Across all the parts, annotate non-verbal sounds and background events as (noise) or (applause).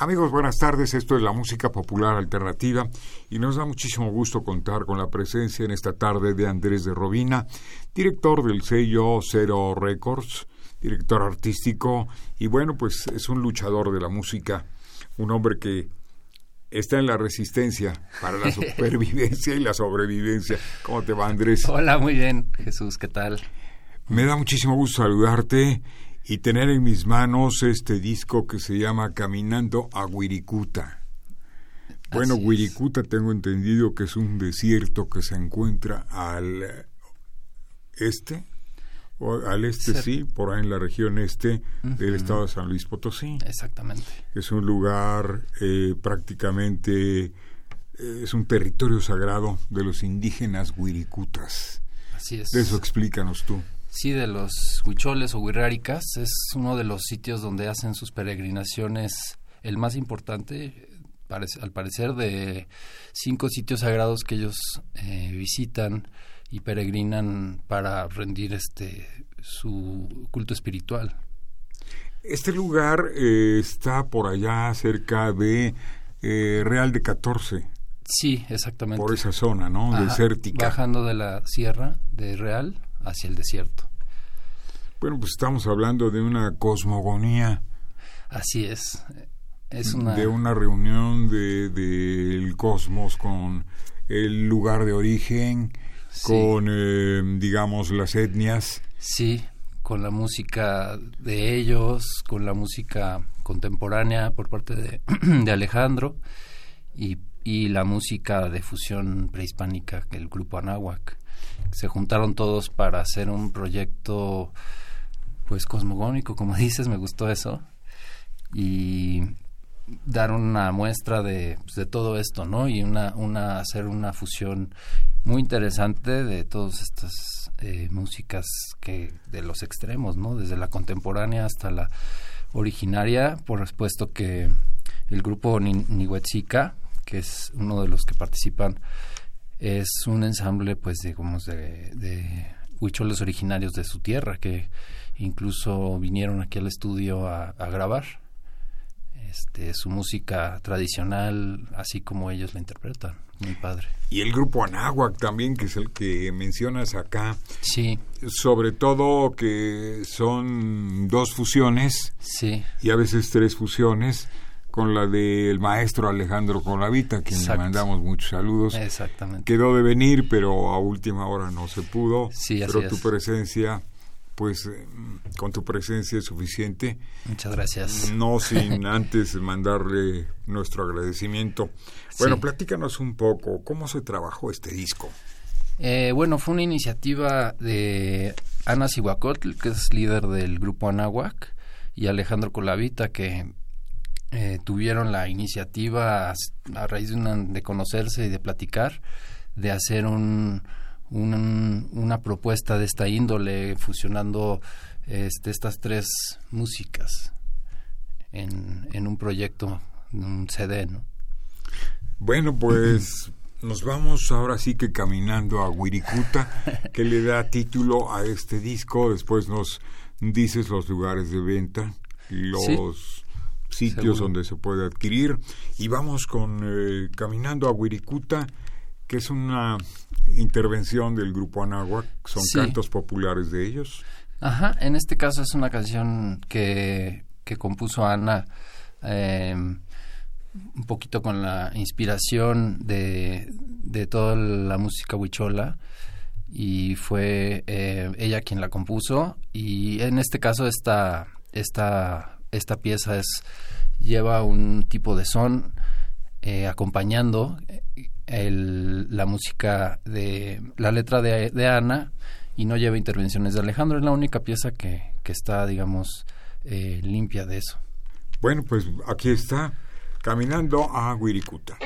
Amigos, buenas tardes. Esto es la música popular alternativa y nos da muchísimo gusto contar con la presencia en esta tarde de Andrés de Robina, director del sello Cero Records, director artístico y bueno, pues es un luchador de la música, un hombre que está en la resistencia para la (laughs) supervivencia y la sobrevivencia. ¿Cómo te va, Andrés? Hola, muy bien, Jesús, ¿qué tal? Me da muchísimo gusto saludarte y tener en mis manos este disco que se llama Caminando a Wirikuta. Bueno, Wirikuta tengo entendido que es un desierto que se encuentra al este, o al este sí, por ahí en la región este del estado de San Luis Potosí. Exactamente. Es un lugar eh, prácticamente, eh, es un territorio sagrado de los indígenas Wirikutas. Así es. De eso explícanos tú. Sí, de los huicholes o huiráricas. Es uno de los sitios donde hacen sus peregrinaciones, el más importante, al parecer, de cinco sitios sagrados que ellos eh, visitan y peregrinan para rendir este su culto espiritual. Este lugar eh, está por allá cerca de eh, Real de 14. Sí, exactamente. Por esa zona, ¿no? Desértica. Bajando de la sierra de Real hacia el desierto. Bueno, pues estamos hablando de una cosmogonía. Así es. Es una... De una reunión del de, cosmos con el lugar de origen, con, eh, digamos, las etnias. Sí, con la música de ellos, con la música contemporánea por parte de, (clears throat) de Alejandro y, y, la música de fusión prehispánica, el grupo Anáhuac se juntaron todos para hacer un proyecto pues cosmogónico, como (laughs) dices, me gustó eso. Y dar una muestra de, pues, de todo esto, ¿no? Y una, una, hacer una fusión muy interesante de todas estas eh, músicas que, de los extremos, ¿no? Desde la contemporánea hasta la originaria, por supuesto que el grupo Nihuetzica, que es uno de los que participan es un ensamble, pues, digamos, de, de huicholes originarios de su tierra, que incluso vinieron aquí al estudio a, grabar este, su música tradicional, así como ellos la interpretan. Muy padre. Y el grupo Anáhuac también, que es el que mencionas acá. Sí. Sobre todo que son dos fusiones. Sí. Y a veces tres fusiones con la del maestro Alejandro Colavita, quien le mandamos muchos saludos. Exactamente. Quedó de venir, pero a última hora no se pudo. Sí, pero tu presencia, pues eh, con tu presencia es suficiente. Muchas gracias. No (laughs) sin antes mandarle nuestro agradecimiento. Bueno, platícanos un poco, ¿cómo se trabajó este disco? Eh, bueno, fue una iniciativa de Ana Sihuacotl, que es líder del grupo Anáhuac, y Alejandro Colavita, que eh, tuvieron la iniciativa a, raíz de, de, conocerse y de platicar de hacer un, una propuesta de esta índole fusionando este, estas tres músicas en, en un proyecto, un CD, ¿no? Bueno, pues nos vamos ahora sí que caminando a Wirikuta, (laughs) que le da título a este disco. Después nos dices los lugares de venta, los sitios donde se puede adquirir. Y vamos con eh, Caminando a Wirikuta, que es una intervención del grupo Anáhuac, son cantos populares de ellos. Ajá, en este caso es una canción que, que compuso Ana em, un poquito con la inspiración de, de toda la música huichola y fue eh, ella quien la compuso y en este caso esta, esta esta pieza es lleva un tipo de son eh, acompañando la música de la letra de, Ana y no lleva intervenciones de Alejandro. Es la única pieza que, que está, digamos, eh, limpia de eso. Bueno, pues aquí está, caminando a Wirikuta.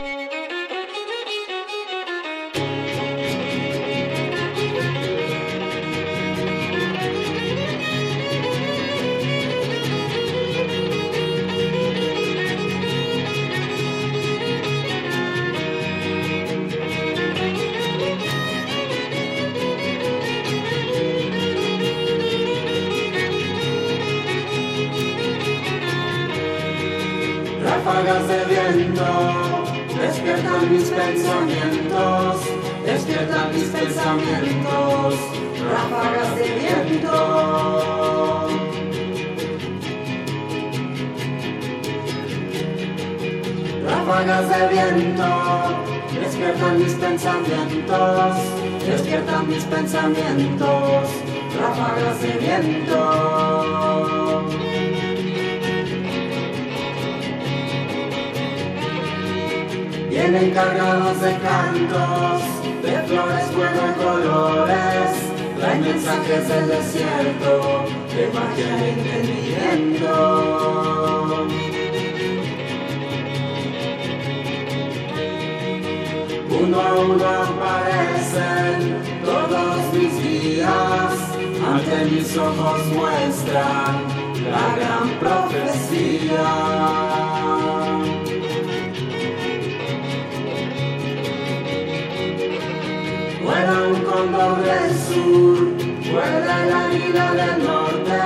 Despiertan mis pensamientos, despiertan mis pensamientos, ráfagas de viento. Ráfagas de viento, despiertan mis pensamientos, despiertan mis pensamientos, ráfagas de viento. Vienen cargados de cantos, de flores, fuego y colores, traen mensajes del desierto, de magia y entendimiento. Uno a uno aparecen todos mis días, ante mis ojos muestran la gran profecía. Un cóndor del sur, vuela el águila del norte,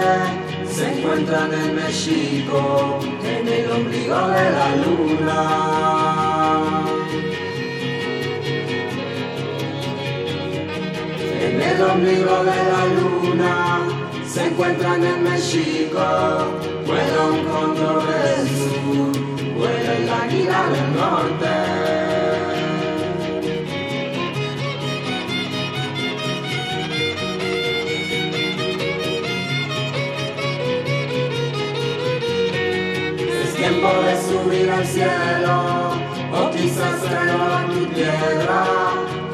se encuentran en México, en el ombligo de la luna. En el ombligo de la luna se encuentran en México, vuela un cóndor del sur, vuela el águila del norte. Tiempo de subir al cielo, o quizás traerlo a tu tierra,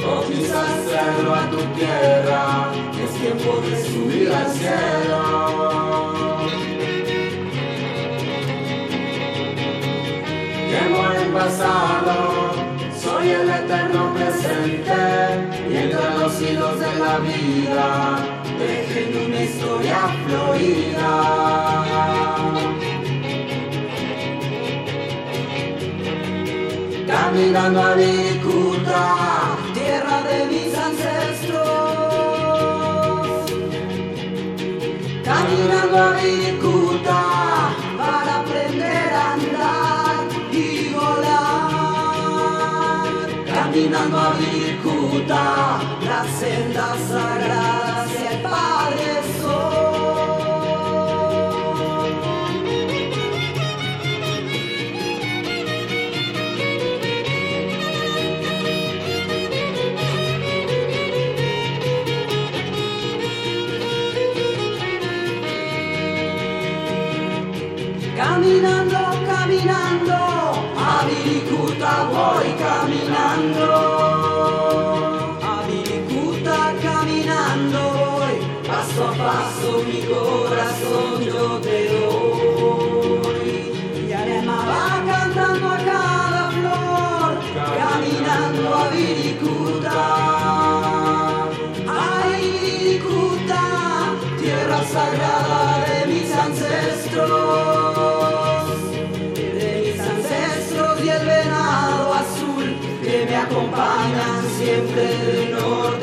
o quizás traerlo a tu tierra, es tiempo de subir al cielo. Quemo el pasado, soy el eterno presente, y entre los hilos de la vida, dejen una historia florida. Caminando a Viricuta, tierra de mis ancestros. Caminando a Viricuta para aprender a andar y volar. Caminando a Viricuta, la senda sagrada caminando, caminando, a Viricuta voy caminando. Acompañan siempre de norte